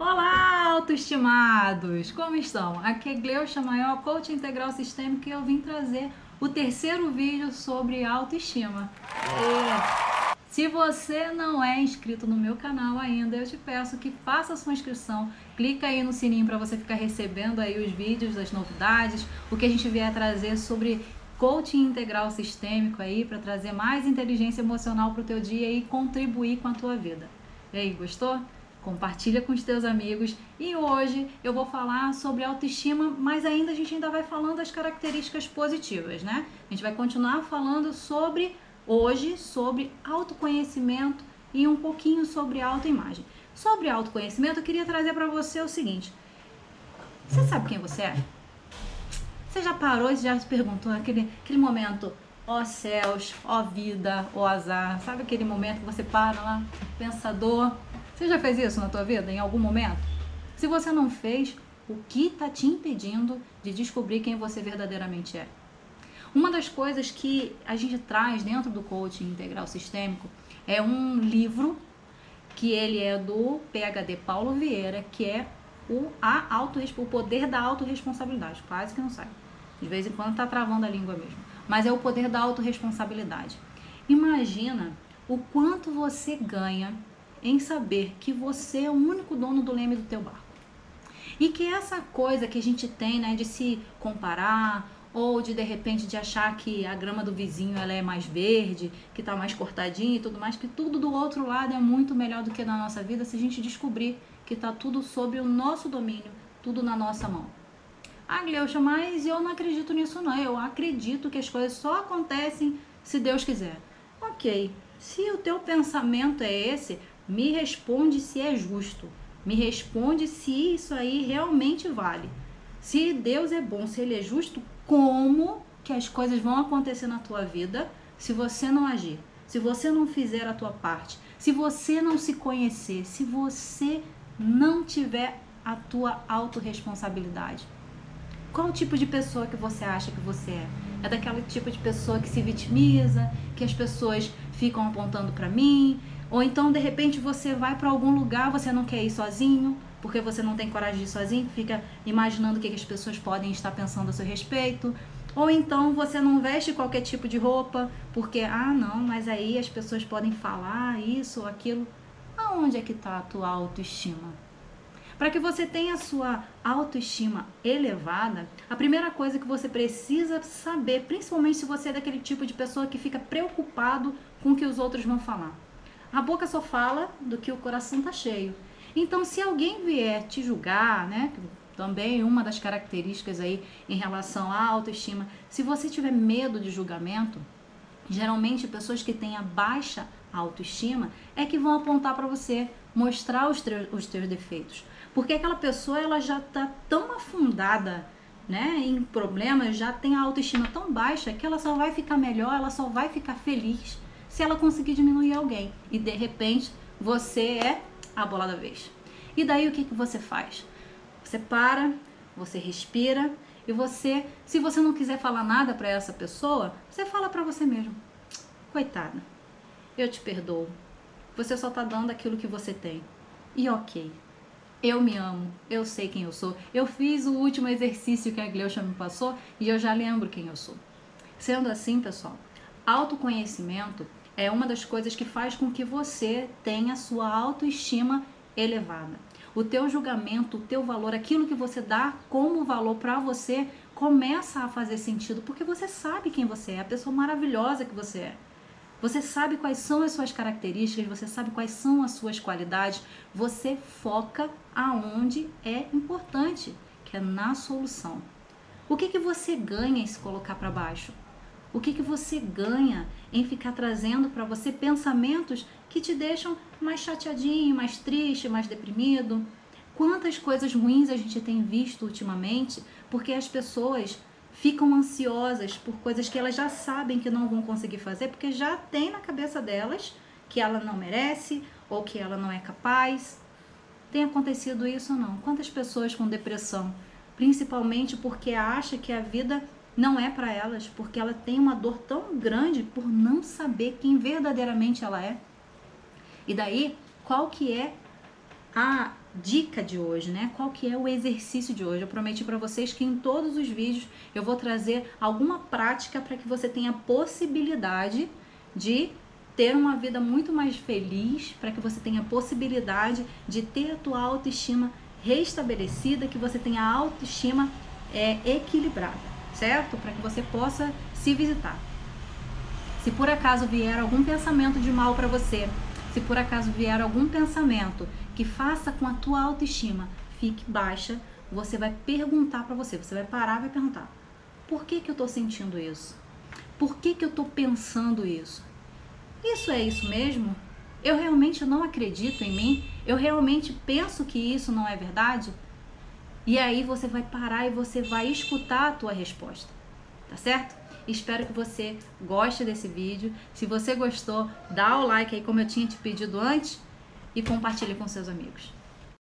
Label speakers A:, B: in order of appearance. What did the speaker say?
A: Olá, autoestimados! Como estão? Aqui é Gleucha Maior, coach integral sistêmico e eu vim trazer o terceiro vídeo sobre autoestima. É. Se você não é inscrito no meu canal ainda, eu te peço que faça sua inscrição. Clica aí no sininho para você ficar recebendo aí os vídeos, as novidades, o que a gente vier trazer sobre coaching integral sistêmico aí para trazer mais inteligência emocional para o teu dia e contribuir com a tua vida. E aí, gostou? Compartilha com os teus amigos. E hoje eu vou falar sobre autoestima, mas ainda a gente ainda vai falando das características positivas, né? A gente vai continuar falando sobre hoje sobre autoconhecimento e um pouquinho sobre autoimagem. Sobre autoconhecimento, eu queria trazer para você o seguinte: você sabe quem você é? Você já parou e já se perguntou aquele, aquele momento, ó céus, ó vida, ó azar, sabe aquele momento que você para lá, pensador, você já fez isso na tua vida em algum momento? Se você não fez, o que está te impedindo de descobrir quem você verdadeiramente é? Uma das coisas que a gente traz dentro do coaching integral sistêmico é um livro que ele é do PhD Paulo Vieira, que é o, a auto, o poder da autorresponsabilidade. Quase que não sai. De vez em quando tá travando a língua mesmo. Mas é o poder da autorresponsabilidade. Imagina o quanto você ganha em saber que você é o único dono do leme do teu barco. E que essa coisa que a gente tem, né, de se comparar ou de de repente de achar que a grama do vizinho ela é mais verde, que está mais cortadinha e tudo mais, que tudo do outro lado é muito melhor do que na nossa vida se a gente descobrir que está tudo sob o nosso domínio, tudo na nossa mão. Ah, Gleucha, mas eu não acredito nisso não. Eu acredito que as coisas só acontecem se Deus quiser. Ok, se o teu pensamento é esse, me responde se é justo. Me responde se isso aí realmente vale. Se Deus é bom, se Ele é justo, como que as coisas vão acontecer na tua vida se você não agir? Se você não fizer a tua parte? Se você não se conhecer? Se você não tiver a tua autorresponsabilidade? Qual tipo de pessoa que você acha que você é? É daquele tipo de pessoa que se vitimiza, que as pessoas ficam apontando para mim, ou então, de repente, você vai para algum lugar, você não quer ir sozinho, porque você não tem coragem de ir sozinho, fica imaginando o que, as pessoas podem estar pensando a seu respeito. Ou então você não veste qualquer tipo de roupa, porque, ah, não, mas aí as pessoas podem falar isso ou aquilo. Aonde é que está a tua autoestima? Para que você tenha a sua autoestima elevada, a primeira coisa que você precisa saber, principalmente se você é daquele tipo de pessoa que fica preocupado com o que os outros vão falar a boca só fala do que o coração tá cheio. Então, se alguém vier te julgar, né, também uma das características aí em relação à autoestima, se você tiver medo de julgamento, geralmente pessoas que têm a baixa autoestima é que vão apontar para você, mostrar os, os teus defeitos. Porque aquela pessoa ela já tá tão afundada né, em problemas, já tem a autoestima tão baixa que ela só vai ficar melhor, ela só vai ficar feliz se ela conseguir diminuir alguém. E de repente você é a bola da vez. E daí o que, que você faz? Você para, você respira e você, se você não quiser falar nada para essa pessoa, você fala para você mesmo: coitada, eu te perdoo. Você só tá dando aquilo que você tem. E ok, eu me amo, eu sei quem eu sou. Eu fiz o último exercício que a Gleucha me passou e eu já lembro quem eu sou. Sendo assim, pessoal, autoconhecimento é uma das coisas que faz com que você tenha sua autoestima elevada. O teu julgamento, o teu valor, aquilo que você dá como valor para você, começa a fazer sentido, porque você sabe quem você é, a pessoa maravilhosa que você é. Você sabe quais são as suas características, você sabe quais são as suas qualidades, você foca aonde é importante, que é na solução. O que, que você ganha em se colocar para baixo? O que, que você ganha em ficar trazendo para você pensamentos que te deixam mais chateadinho, mais triste, mais deprimido? Quantas coisas ruins a gente tem visto ultimamente porque as pessoas ficam ansiosas por coisas que elas já sabem que não vão conseguir fazer porque já tem na cabeça delas que ela não merece ou que ela não é capaz. Tem acontecido isso ou não? Quantas pessoas com depressão, principalmente porque acha que a vida não é para elas, porque ela tem uma dor tão grande por não saber quem verdadeiramente ela é. E daí, qual que é a dica de hoje, né? Qual que é o exercício de hoje? Eu prometi para vocês que em todos os vídeos eu vou trazer alguma prática para que você tenha possibilidade de ter uma vida muito mais feliz, para que você tenha possibilidade de ter a tua autoestima restabelecida, que você tenha a autoestima é, equilibrada, certo? Para que você possa se visitar. Se por acaso vier algum pensamento de mal para você, se por acaso vier algum pensamento que faça com a tua autoestima fique baixa, você vai perguntar para você, você vai parar e vai perguntar: por que que eu estou sentindo isso? Por que que eu estou pensando isso? Isso é isso mesmo? Eu realmente não acredito em mim? Eu realmente penso que isso não é verdade? E aí você vai parar e você vai escutar a tua resposta. Tá certo? Espero que você goste desse vídeo. Se você gostou, dá o like aí como eu tinha te pedido antes e compartilhe com seus amigos.